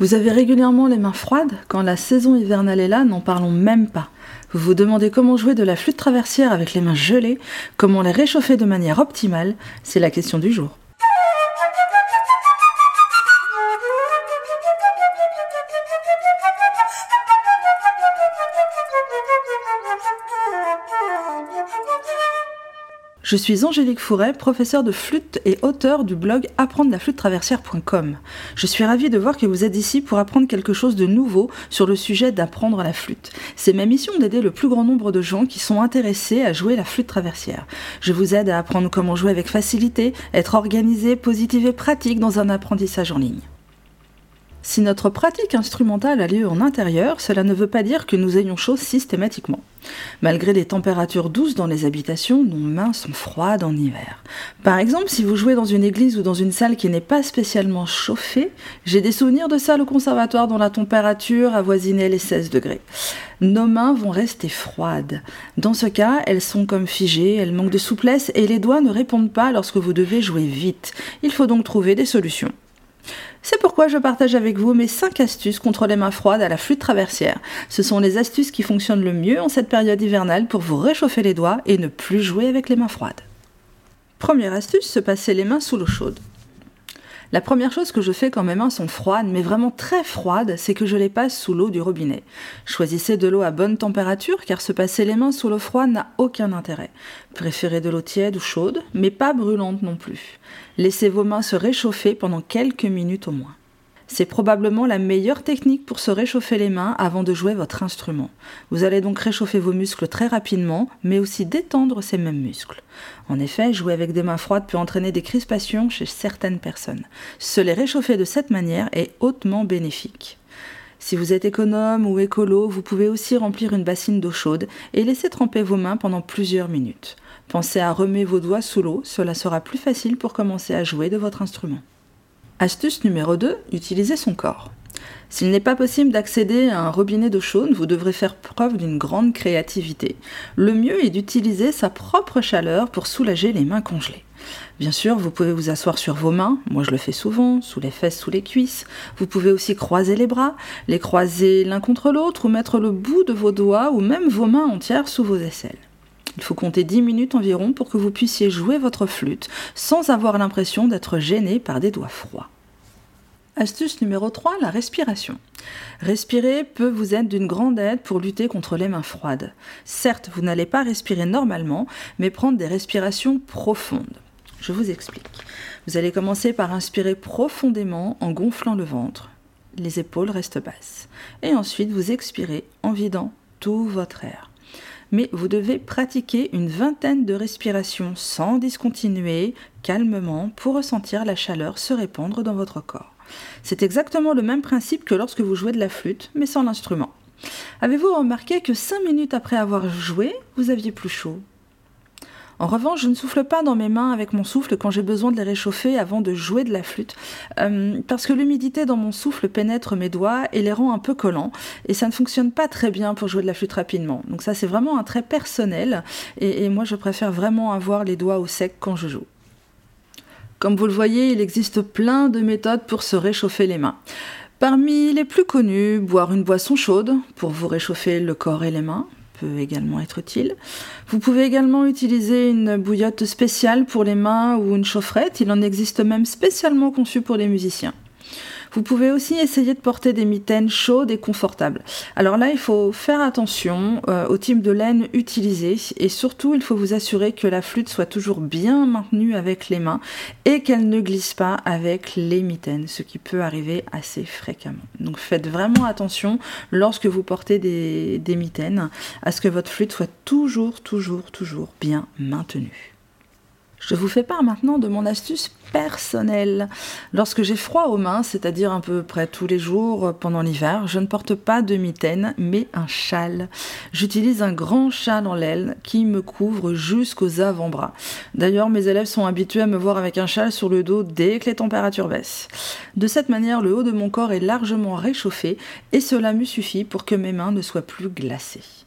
Vous avez régulièrement les mains froides Quand la saison hivernale est là, n'en parlons même pas. Vous vous demandez comment jouer de la flûte traversière avec les mains gelées, comment les réchauffer de manière optimale, c'est la question du jour. Je suis Angélique Fouret, professeure de flûte et auteur du blog apprendre la flûte traversière.com. Je suis ravie de voir que vous êtes ici pour apprendre quelque chose de nouveau sur le sujet d'apprendre la flûte. C'est ma mission d'aider le plus grand nombre de gens qui sont intéressés à jouer la flûte traversière. Je vous aide à apprendre comment jouer avec facilité, être organisé, positif et pratique dans un apprentissage en ligne. Si notre pratique instrumentale a lieu en intérieur, cela ne veut pas dire que nous ayons chaud systématiquement. Malgré les températures douces dans les habitations, nos mains sont froides en hiver. Par exemple, si vous jouez dans une église ou dans une salle qui n'est pas spécialement chauffée, j'ai des souvenirs de salles au conservatoire dont la température avoisinait les 16 degrés. Nos mains vont rester froides. Dans ce cas, elles sont comme figées, elles manquent de souplesse et les doigts ne répondent pas lorsque vous devez jouer vite. Il faut donc trouver des solutions. C'est pourquoi je partage avec vous mes 5 astuces contre les mains froides à la flûte traversière. Ce sont les astuces qui fonctionnent le mieux en cette période hivernale pour vous réchauffer les doigts et ne plus jouer avec les mains froides. Première astuce, se passer les mains sous l'eau chaude. La première chose que je fais quand mes mains sont froides, mais vraiment très froides, c'est que je les passe sous l'eau du robinet. Choisissez de l'eau à bonne température, car se passer les mains sous l'eau froide n'a aucun intérêt. Préférez de l'eau tiède ou chaude, mais pas brûlante non plus. Laissez vos mains se réchauffer pendant quelques minutes au moins. C'est probablement la meilleure technique pour se réchauffer les mains avant de jouer votre instrument. Vous allez donc réchauffer vos muscles très rapidement, mais aussi détendre ces mêmes muscles. En effet, jouer avec des mains froides peut entraîner des crispations chez certaines personnes. Se les réchauffer de cette manière est hautement bénéfique. Si vous êtes économe ou écolo, vous pouvez aussi remplir une bassine d'eau chaude et laisser tremper vos mains pendant plusieurs minutes. Pensez à remuer vos doigts sous l'eau, cela sera plus facile pour commencer à jouer de votre instrument. Astuce numéro 2, utiliser son corps. S'il n'est pas possible d'accéder à un robinet d'eau chaude, vous devrez faire preuve d'une grande créativité. Le mieux est d'utiliser sa propre chaleur pour soulager les mains congelées. Bien sûr, vous pouvez vous asseoir sur vos mains, moi je le fais souvent, sous les fesses, sous les cuisses. Vous pouvez aussi croiser les bras, les croiser l'un contre l'autre ou mettre le bout de vos doigts ou même vos mains entières sous vos aisselles. Il faut compter 10 minutes environ pour que vous puissiez jouer votre flûte sans avoir l'impression d'être gêné par des doigts froids. Astuce numéro 3, la respiration. Respirer peut vous être d'une grande aide pour lutter contre les mains froides. Certes, vous n'allez pas respirer normalement, mais prendre des respirations profondes. Je vous explique. Vous allez commencer par inspirer profondément en gonflant le ventre. Les épaules restent basses. Et ensuite, vous expirez en vidant tout votre air mais vous devez pratiquer une vingtaine de respirations sans discontinuer, calmement, pour ressentir la chaleur se répandre dans votre corps. C'est exactement le même principe que lorsque vous jouez de la flûte, mais sans l'instrument. Avez-vous remarqué que 5 minutes après avoir joué, vous aviez plus chaud? En revanche, je ne souffle pas dans mes mains avec mon souffle quand j'ai besoin de les réchauffer avant de jouer de la flûte, euh, parce que l'humidité dans mon souffle pénètre mes doigts et les rend un peu collants, et ça ne fonctionne pas très bien pour jouer de la flûte rapidement. Donc ça, c'est vraiment un trait personnel, et, et moi, je préfère vraiment avoir les doigts au sec quand je joue. Comme vous le voyez, il existe plein de méthodes pour se réchauffer les mains. Parmi les plus connues, boire une boisson chaude pour vous réchauffer le corps et les mains, peut également être utile. Vous pouvez également utiliser une bouillotte spéciale pour les mains ou une chaufferette. Il en existe même spécialement conçu pour les musiciens. Vous pouvez aussi essayer de porter des mitaines chaudes et confortables. Alors là, il faut faire attention euh, au type de laine utilisé et surtout, il faut vous assurer que la flûte soit toujours bien maintenue avec les mains et qu'elle ne glisse pas avec les mitaines, ce qui peut arriver assez fréquemment. Donc faites vraiment attention lorsque vous portez des, des mitaines à ce que votre flûte soit toujours, toujours, toujours bien maintenue. Je vous fais part maintenant de mon astuce personnelle. Lorsque j'ai froid aux mains, c'est-à-dire à peu près tous les jours pendant l'hiver, je ne porte pas de mitaine, mais un châle. J'utilise un grand châle en laine qui me couvre jusqu'aux avant-bras. D'ailleurs, mes élèves sont habitués à me voir avec un châle sur le dos dès que les températures baissent. De cette manière, le haut de mon corps est largement réchauffé et cela me suffit pour que mes mains ne soient plus glacées.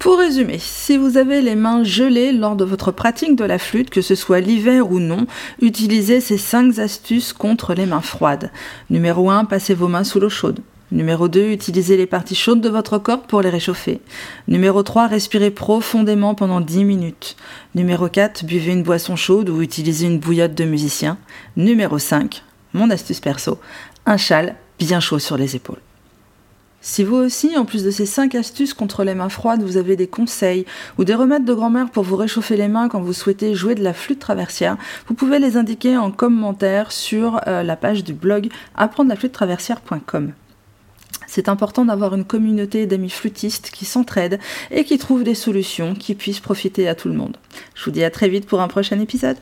Pour résumer, si vous avez les mains gelées lors de votre pratique de la flûte, que ce soit l'hiver ou non, utilisez ces 5 astuces contre les mains froides. Numéro 1, passez vos mains sous l'eau chaude. Numéro 2, utilisez les parties chaudes de votre corps pour les réchauffer. Numéro 3, respirez profondément pendant 10 minutes. Numéro 4, buvez une boisson chaude ou utilisez une bouillotte de musicien. Numéro 5, mon astuce perso, un châle bien chaud sur les épaules. Si vous aussi, en plus de ces 5 astuces contre les mains froides, vous avez des conseils ou des remèdes de grand-mère pour vous réchauffer les mains quand vous souhaitez jouer de la flûte traversière, vous pouvez les indiquer en commentaire sur euh, la page du blog apprendre la flûte traversière.com. C'est important d'avoir une communauté d'amis flûtistes qui s'entraident et qui trouvent des solutions qui puissent profiter à tout le monde. Je vous dis à très vite pour un prochain épisode.